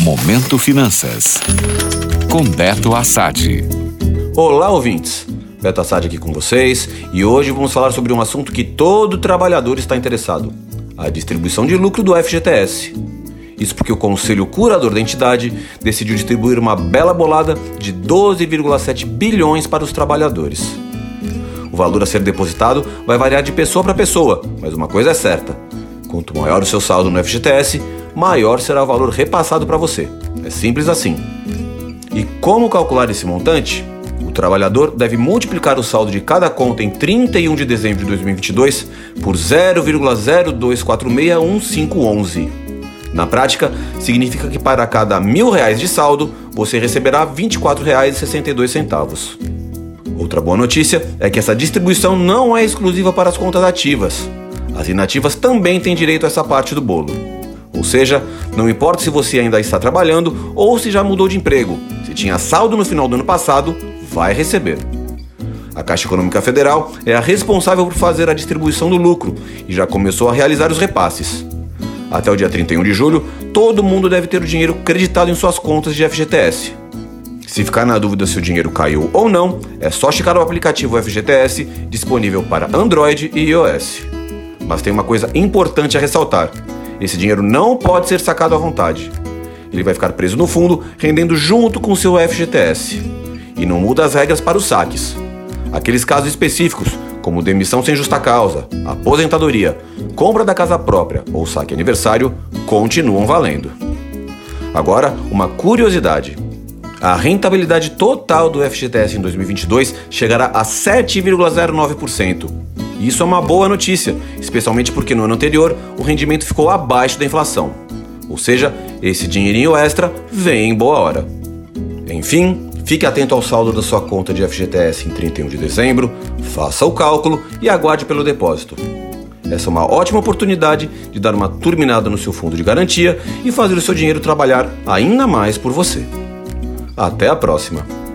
Momento Finanças. Com Beto Assad. Olá, ouvintes. Beto Assad aqui com vocês e hoje vamos falar sobre um assunto que todo trabalhador está interessado: a distribuição de lucro do FGTS. Isso porque o Conselho Curador da entidade decidiu distribuir uma bela bolada de 12,7 bilhões para os trabalhadores. O valor a ser depositado vai variar de pessoa para pessoa, mas uma coisa é certa: quanto maior o seu saldo no FGTS, maior será o valor repassado para você. É simples assim. E como calcular esse montante? O trabalhador deve multiplicar o saldo de cada conta em 31 de dezembro de 2022 por 0,02461511. Na prática, significa que para cada mil reais de saldo, você receberá R$ 24,62. Outra boa notícia é que essa distribuição não é exclusiva para as contas ativas. As inativas também têm direito a essa parte do bolo. Ou seja, não importa se você ainda está trabalhando ou se já mudou de emprego, se tinha saldo no final do ano passado, vai receber. A Caixa Econômica Federal é a responsável por fazer a distribuição do lucro e já começou a realizar os repasses. Até o dia 31 de julho, todo mundo deve ter o dinheiro creditado em suas contas de FGTS. Se ficar na dúvida se o dinheiro caiu ou não, é só checar o aplicativo FGTS disponível para Android e iOS. Mas tem uma coisa importante a ressaltar: esse dinheiro não pode ser sacado à vontade. Ele vai ficar preso no fundo, rendendo junto com seu FGTS. E não muda as regras para os saques. Aqueles casos específicos, como demissão sem justa causa, aposentadoria, compra da casa própria ou saque aniversário, continuam valendo. Agora, uma curiosidade. A rentabilidade total do FGTS em 2022 chegará a 7,09%. Isso é uma boa notícia, especialmente porque no ano anterior o rendimento ficou abaixo da inflação. Ou seja, esse dinheirinho extra vem em boa hora. Enfim, Fique atento ao saldo da sua conta de FGTS em 31 de dezembro, faça o cálculo e aguarde pelo depósito. Essa é uma ótima oportunidade de dar uma turminada no seu fundo de garantia e fazer o seu dinheiro trabalhar ainda mais por você. Até a próxima!